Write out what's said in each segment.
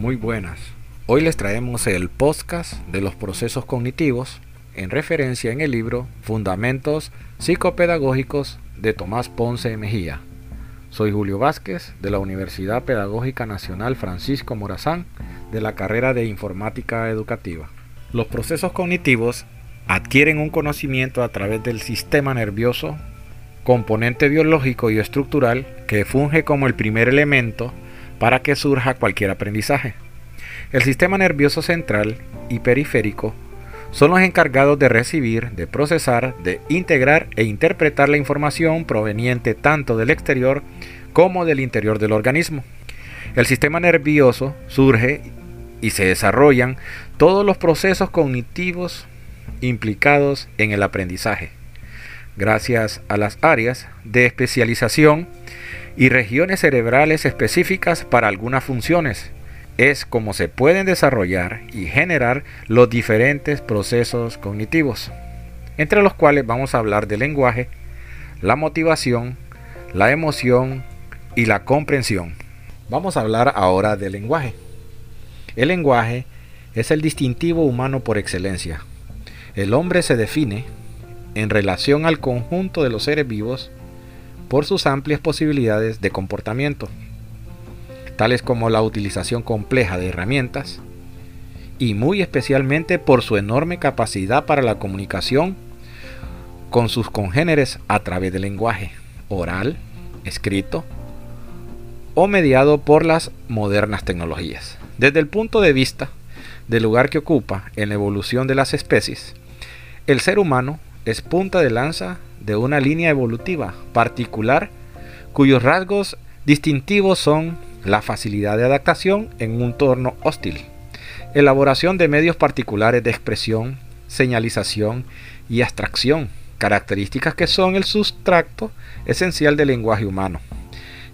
Muy buenas. Hoy les traemos el podcast de los procesos cognitivos en referencia en el libro Fundamentos Psicopedagógicos de Tomás Ponce Mejía. Soy Julio Vázquez de la Universidad Pedagógica Nacional Francisco Morazán de la carrera de Informática Educativa. Los procesos cognitivos adquieren un conocimiento a través del sistema nervioso, componente biológico y estructural que funge como el primer elemento para que surja cualquier aprendizaje. El sistema nervioso central y periférico son los encargados de recibir, de procesar, de integrar e interpretar la información proveniente tanto del exterior como del interior del organismo. El sistema nervioso surge y se desarrollan todos los procesos cognitivos implicados en el aprendizaje, gracias a las áreas de especialización y regiones cerebrales específicas para algunas funciones. Es como se pueden desarrollar y generar los diferentes procesos cognitivos, entre los cuales vamos a hablar del lenguaje, la motivación, la emoción y la comprensión. Vamos a hablar ahora del lenguaje. El lenguaje es el distintivo humano por excelencia. El hombre se define en relación al conjunto de los seres vivos por sus amplias posibilidades de comportamiento, tales como la utilización compleja de herramientas y muy especialmente por su enorme capacidad para la comunicación con sus congéneres a través del lenguaje oral, escrito o mediado por las modernas tecnologías. Desde el punto de vista del lugar que ocupa en la evolución de las especies, el ser humano es punta de lanza de una línea evolutiva particular cuyos rasgos distintivos son la facilidad de adaptación en un entorno hostil, elaboración de medios particulares de expresión, señalización y abstracción, características que son el sustrato esencial del lenguaje humano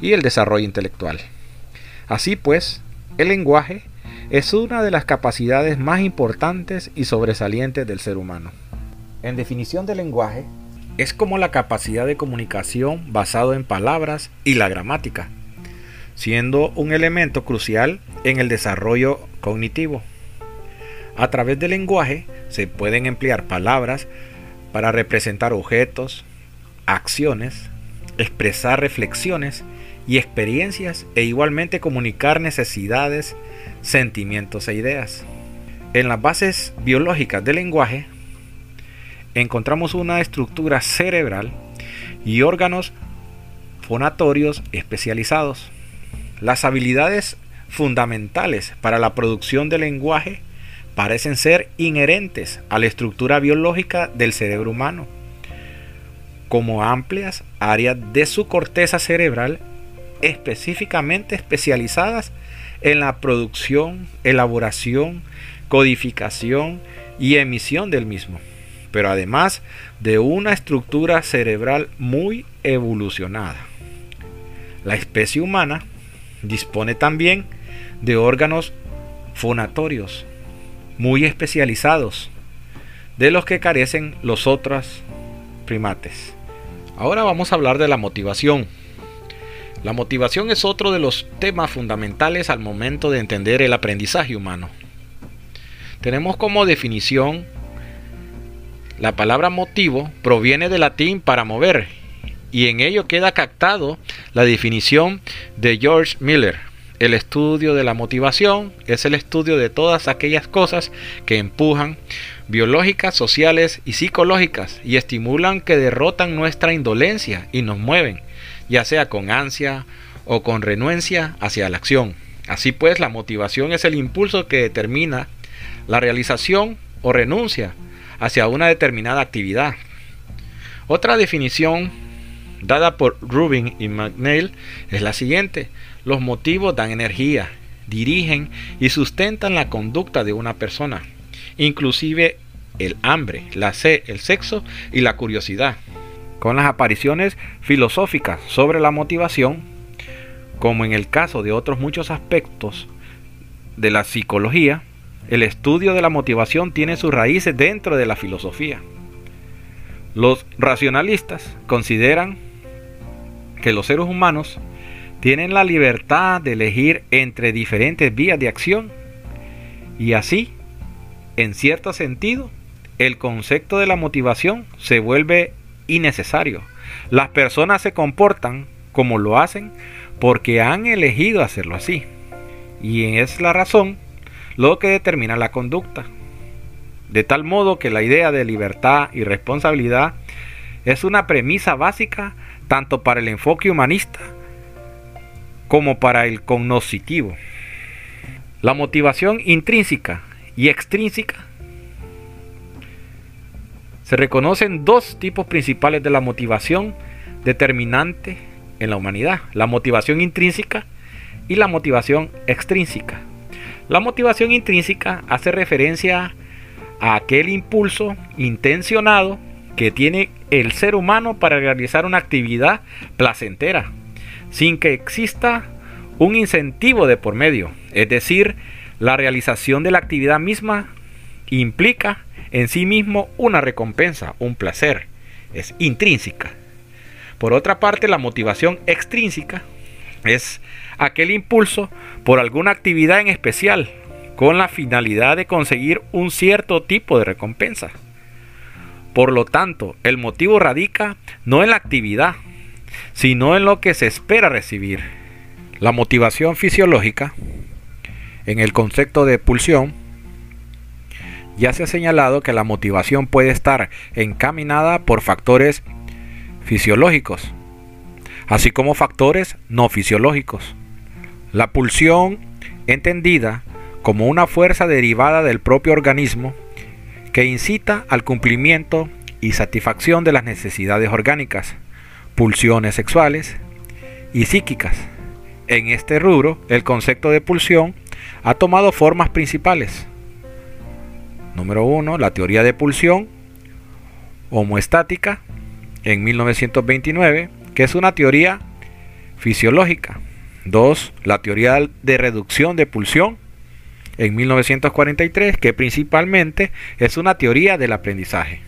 y el desarrollo intelectual. Así pues, el lenguaje es una de las capacidades más importantes y sobresalientes del ser humano. En definición del lenguaje, es como la capacidad de comunicación basado en palabras y la gramática, siendo un elemento crucial en el desarrollo cognitivo. A través del lenguaje se pueden emplear palabras para representar objetos, acciones, expresar reflexiones y experiencias e igualmente comunicar necesidades, sentimientos e ideas. En las bases biológicas del lenguaje encontramos una estructura cerebral y órganos fonatorios especializados. Las habilidades fundamentales para la producción del lenguaje parecen ser inherentes a la estructura biológica del cerebro humano, como amplias áreas de su corteza cerebral específicamente especializadas en la producción, elaboración, codificación y emisión del mismo, pero además de una estructura cerebral muy evolucionada. La especie humana dispone también de órganos fonatorios muy especializados, de los que carecen los otros primates. Ahora vamos a hablar de la motivación. La motivación es otro de los temas fundamentales al momento de entender el aprendizaje humano. Tenemos como definición la palabra motivo proviene del latín para mover y en ello queda captado la definición de George Miller. El estudio de la motivación es el estudio de todas aquellas cosas que empujan, biológicas, sociales y psicológicas, y estimulan que derrotan nuestra indolencia y nos mueven ya sea con ansia o con renuencia hacia la acción. Así pues, la motivación es el impulso que determina la realización o renuncia hacia una determinada actividad. Otra definición dada por Rubin y McNeil es la siguiente. Los motivos dan energía, dirigen y sustentan la conducta de una persona, inclusive el hambre, la sed, el sexo y la curiosidad con las apariciones filosóficas sobre la motivación, como en el caso de otros muchos aspectos de la psicología, el estudio de la motivación tiene sus raíces dentro de la filosofía. Los racionalistas consideran que los seres humanos tienen la libertad de elegir entre diferentes vías de acción y así, en cierto sentido, el concepto de la motivación se vuelve innecesario. Las personas se comportan como lo hacen porque han elegido hacerlo así. Y es la razón lo que determina la conducta. De tal modo que la idea de libertad y responsabilidad es una premisa básica tanto para el enfoque humanista como para el cognoscitivo. La motivación intrínseca y extrínseca se reconocen dos tipos principales de la motivación determinante en la humanidad, la motivación intrínseca y la motivación extrínseca. La motivación intrínseca hace referencia a aquel impulso intencionado que tiene el ser humano para realizar una actividad placentera, sin que exista un incentivo de por medio. Es decir, la realización de la actividad misma implica en sí mismo una recompensa, un placer. Es intrínseca. Por otra parte, la motivación extrínseca es aquel impulso por alguna actividad en especial con la finalidad de conseguir un cierto tipo de recompensa. Por lo tanto, el motivo radica no en la actividad, sino en lo que se espera recibir. La motivación fisiológica, en el concepto de pulsión, ya se ha señalado que la motivación puede estar encaminada por factores fisiológicos, así como factores no fisiológicos. La pulsión, entendida como una fuerza derivada del propio organismo, que incita al cumplimiento y satisfacción de las necesidades orgánicas, pulsiones sexuales y psíquicas. En este rubro, el concepto de pulsión ha tomado formas principales. Número 1. La teoría de pulsión homoestática en 1929, que es una teoría fisiológica. 2. La teoría de reducción de pulsión en 1943, que principalmente es una teoría del aprendizaje.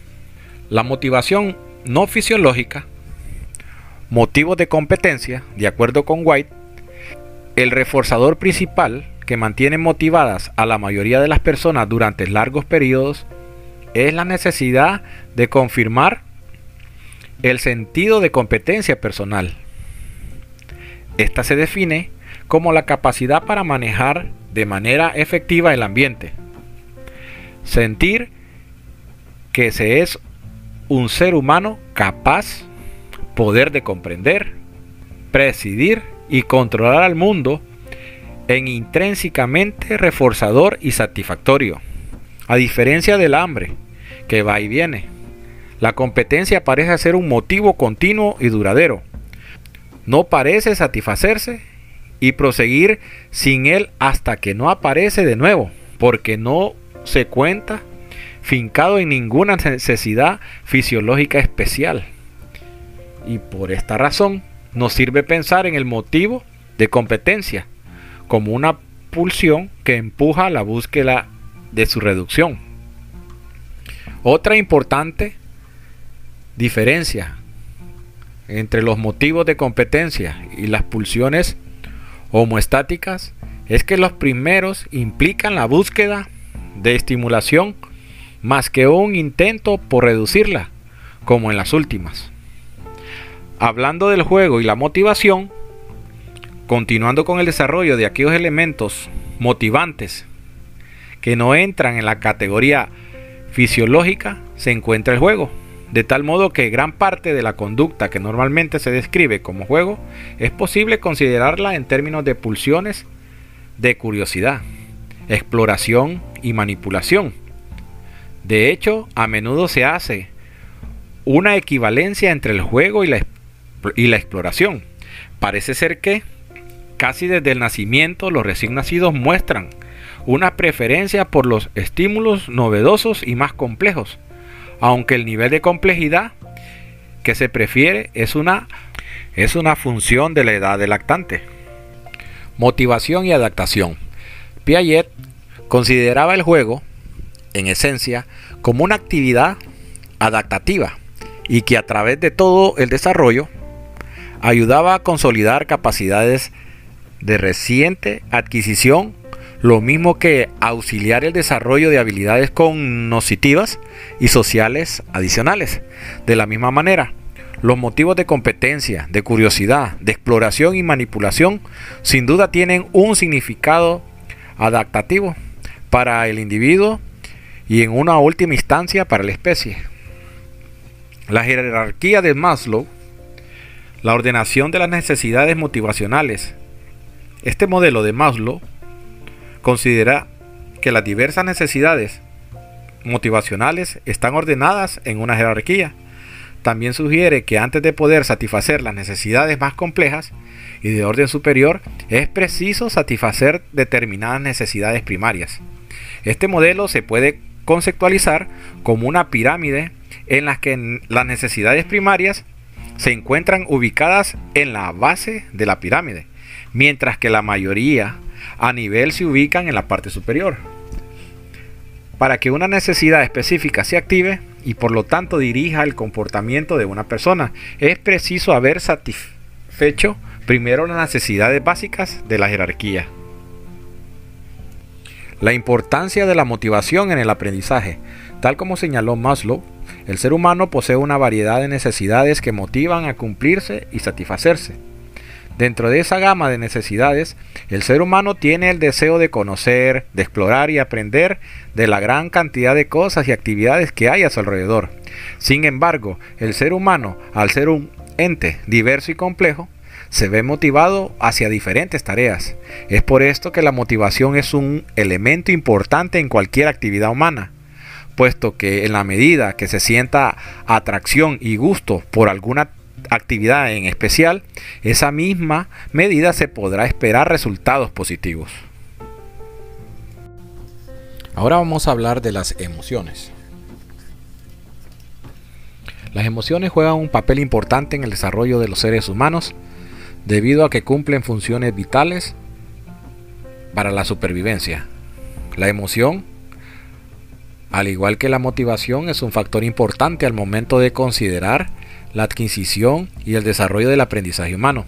La motivación no fisiológica, motivos de competencia, de acuerdo con White, el reforzador principal que mantiene motivadas a la mayoría de las personas durante largos periodos es la necesidad de confirmar el sentido de competencia personal. Esta se define como la capacidad para manejar de manera efectiva el ambiente. Sentir que se es un ser humano capaz, poder de comprender, presidir y controlar al mundo en intrínsecamente reforzador y satisfactorio. A diferencia del hambre, que va y viene, la competencia parece ser un motivo continuo y duradero. No parece satisfacerse y proseguir sin él hasta que no aparece de nuevo, porque no se cuenta fincado en ninguna necesidad fisiológica especial. Y por esta razón nos sirve pensar en el motivo de competencia como una pulsión que empuja la búsqueda de su reducción. Otra importante diferencia entre los motivos de competencia y las pulsiones homoestáticas es que los primeros implican la búsqueda de estimulación más que un intento por reducirla, como en las últimas. Hablando del juego y la motivación, continuando con el desarrollo de aquellos elementos motivantes que no entran en la categoría fisiológica, se encuentra el juego. De tal modo que gran parte de la conducta que normalmente se describe como juego es posible considerarla en términos de pulsiones de curiosidad, exploración y manipulación. De hecho, a menudo se hace una equivalencia entre el juego y la, exploración. Parece ser que casi desde el nacimiento los recién nacidos muestran una preferencia por los estímulos novedosos y más complejos aunque el nivel de complejidad que se prefiere es una, es una función de la edad del lactante. Motivación y adaptación. Piaget consideraba el juego, en esencia, como una actividad adaptativa y que a través de todo el desarrollo ayudaba a consolidar capacidades de reciente adquisición, lo mismo que auxiliar el desarrollo de habilidades cognitivas y sociales adicionales. De la misma manera, los motivos de competencia, de curiosidad, de exploración y manipulación sin duda tienen un significado adaptativo para el individuo y en una última instancia para la especie. La jerarquía de Maslow, la ordenación de las necesidades motivacionales. Este modelo de Maslow considera que las diversas necesidades motivacionales están ordenadas en una jerarquía también sugiere que antes de poder satisfacer las necesidades más complejas y de orden superior, es preciso satisfacer determinadas necesidades primarias. Este modelo se puede conceptualizar como una pirámide en la que las necesidades primarias se encuentran ubicadas en la base de la pirámide, mientras que la mayoría a nivel se ubican en la parte superior. Para que una necesidad específica se active, y por lo tanto dirija el comportamiento de una persona. Es preciso haber satisfecho primero las necesidades básicas de la jerarquía. La importancia de la motivación en el aprendizaje. Tal como señaló Maslow, el ser humano posee una variedad de necesidades que motivan a cumplirse y satisfacerse. Dentro de esa gama de necesidades, el ser humano tiene el deseo de conocer, de explorar y aprender de la gran cantidad de cosas y actividades que hay a su alrededor. Sin embargo, el ser humano, al ser un ente diverso y complejo, se ve motivado hacia diferentes tareas. Es por esto que la motivación es un elemento importante en cualquier actividad humana, puesto que en la medida que se sienta atracción y gusto por alguna actividad en especial, esa misma medida se podrá esperar resultados positivos. Ahora vamos a hablar de las emociones. Las emociones juegan un papel importante en el desarrollo de los seres humanos debido a que cumplen funciones vitales para la supervivencia. La emoción, al igual que la motivación, es un factor importante al momento de considerar la adquisición y el desarrollo del aprendizaje humano.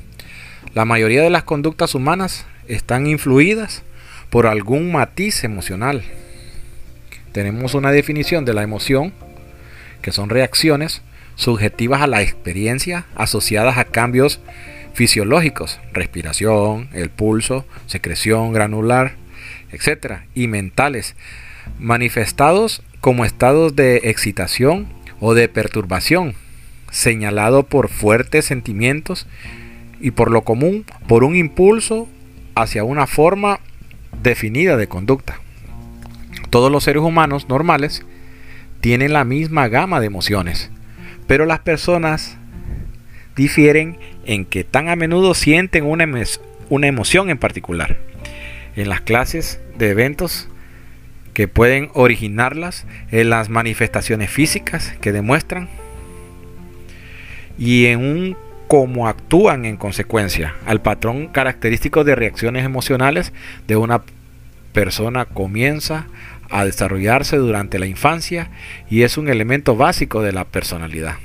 La mayoría de las conductas humanas están influidas por algún matiz emocional. Tenemos una definición de la emoción, que son reacciones subjetivas a la experiencia asociadas a cambios fisiológicos, respiración, el pulso, secreción granular, etc. y mentales, manifestados como estados de excitación o de perturbación, señalado por fuertes sentimientos y por lo común por un impulso hacia una forma definida de conducta. Todos los seres humanos normales tienen la misma gama de emociones, pero las personas difieren en que tan a menudo sienten una, una emoción en particular. En las clases de eventos que pueden originarlas en las manifestaciones físicas que demuestran y en un cómo actúan en consecuencia al patrón característico de reacciones emocionales de una persona comienza a desarrollarse durante la infancia y es un elemento básico de la personalidad.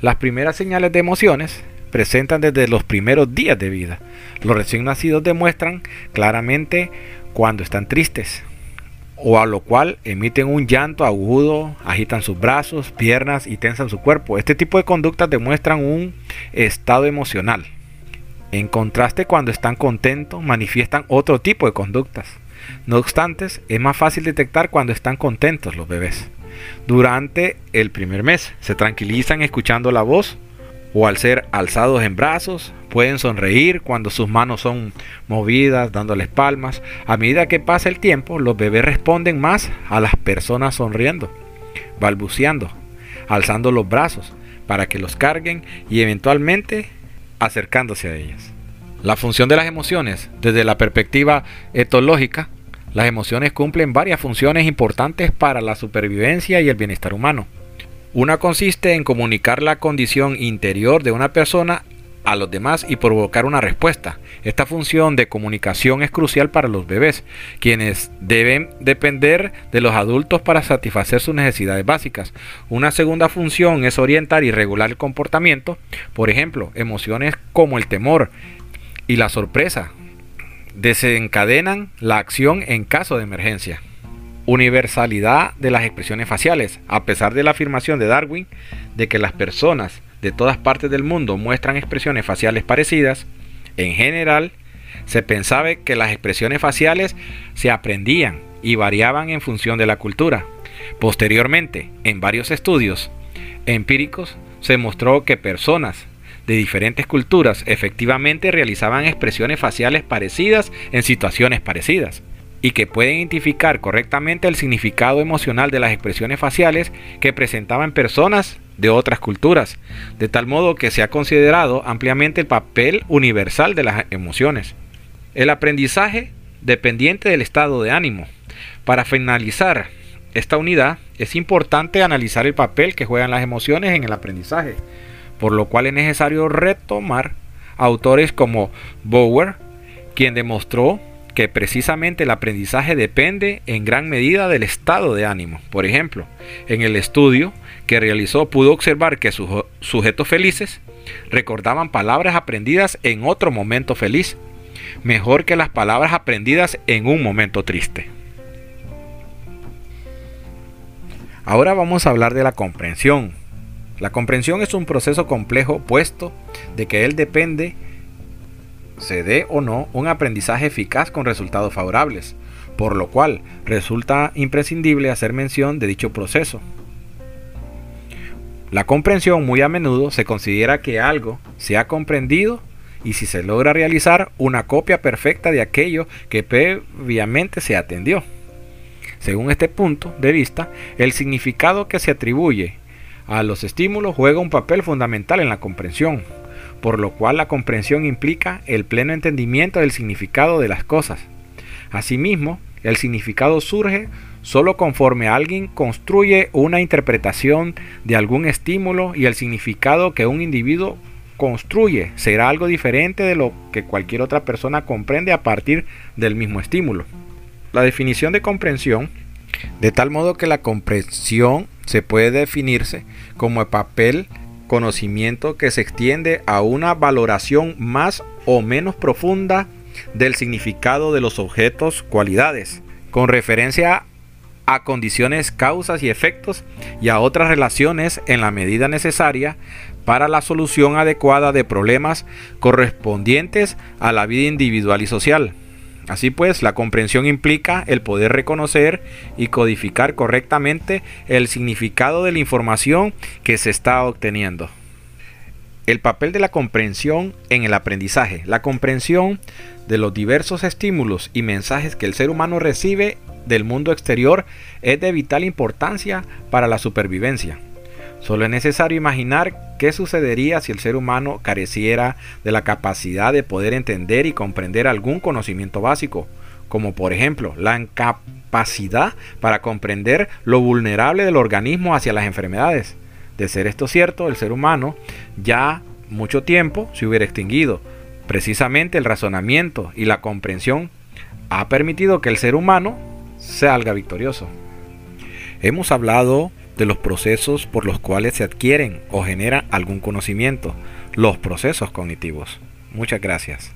Las primeras señales de emociones presentan desde los primeros días de vida. Los recién nacidos demuestran claramente cuando están tristes, o a lo cual emiten un llanto agudo, agitan sus brazos, piernas y tensan su cuerpo. Este tipo de conductas demuestran un estado emocional. En contraste, cuando están contentos, manifiestan otro tipo de conductas. No obstante, es más fácil detectar cuando están contentos los bebés. Durante el primer mes, se tranquilizan escuchando la voz o al ser alzados en brazos, pueden sonreír cuando sus manos son movidas, dándoles palmas. A medida que pasa el tiempo, los bebés responden más a las personas sonriendo, balbuceando, alzando los brazos para que los carguen y eventualmente acercándose a ellas. La función de las emociones, desde la perspectiva etológica, las emociones cumplen varias funciones importantes para la supervivencia y el bienestar humano. Una consiste en comunicar la condición interior de una persona a los demás y provocar una respuesta. Esta función de comunicación es crucial para los bebés, quienes deben depender de los adultos para satisfacer sus necesidades básicas. Una segunda función es orientar y regular el comportamiento, por ejemplo, emociones como el temor y la sorpresa desencadenan la acción en caso de emergencia. Universalidad de las expresiones faciales. A pesar de la afirmación de Darwin de que las personas de todas partes del mundo muestran expresiones faciales parecidas, en general se pensaba que las expresiones faciales se aprendían y variaban en función de la cultura. Posteriormente, en varios estudios empíricos, se mostró que personas de diferentes culturas efectivamente realizaban expresiones faciales parecidas en situaciones parecidas y que pueden identificar correctamente el significado emocional de las expresiones faciales que presentaban personas de otras culturas, de tal modo que se ha considerado ampliamente el papel universal de las emociones. El aprendizaje dependiente del estado de ánimo. Para finalizar esta unidad, es importante analizar el papel que juegan las emociones en el aprendizaje, por lo cual es necesario retomar autores como Bower, quien demostró que precisamente el aprendizaje depende en gran medida del estado de ánimo. Por ejemplo, en el estudio que realizó pudo observar que sus sujetos felices recordaban palabras aprendidas en otro momento feliz, mejor que las palabras aprendidas en un momento triste. Ahora vamos a hablar de la comprensión. La comprensión es un proceso complejo puesto de que él depende se dé o no un aprendizaje eficaz con resultados favorables, por lo cual resulta imprescindible hacer mención de dicho proceso. La comprensión muy a menudo se considera que algo se ha comprendido y si se logra realizar una copia perfecta de aquello que previamente se atendió. Según este punto de vista, el significado que se atribuye a los estímulos juega un papel fundamental en la comprensión, por lo cual la comprensión implica el pleno entendimiento del significado de las cosas. Asimismo, el significado surge solo conforme alguien construye una interpretación de algún estímulo y el significado que un individuo construye será algo diferente de lo que cualquier otra persona comprende a partir del mismo estímulo. La definición de comprensión, de tal modo que la comprensión se puede definirse como el papel conocimiento que se extiende a una valoración más o menos profunda del significado de los objetos, cualidades, con referencia a condiciones, causas y efectos y a otras relaciones en la medida necesaria para la solución adecuada de problemas correspondientes a la vida individual y social. Así pues, la comprensión implica el poder reconocer y codificar correctamente el significado de la información que se está obteniendo. El papel de la comprensión en el aprendizaje. La comprensión de los diversos estímulos y mensajes que el ser humano recibe del mundo exterior es de vital importancia para la supervivencia. Solo es necesario imaginar qué sucedería si el ser humano careciera de la capacidad de poder entender y comprender algún conocimiento básico, como por ejemplo la incapacidad para comprender lo vulnerable del organismo hacia las enfermedades. De ser esto cierto, el ser humano ya mucho tiempo se hubiera extinguido. Precisamente el razonamiento y la comprensión ha permitido que el ser humano salga victorioso. Hemos hablado de los procesos por los cuales se adquieren o genera algún conocimiento, los procesos cognitivos. Muchas gracias.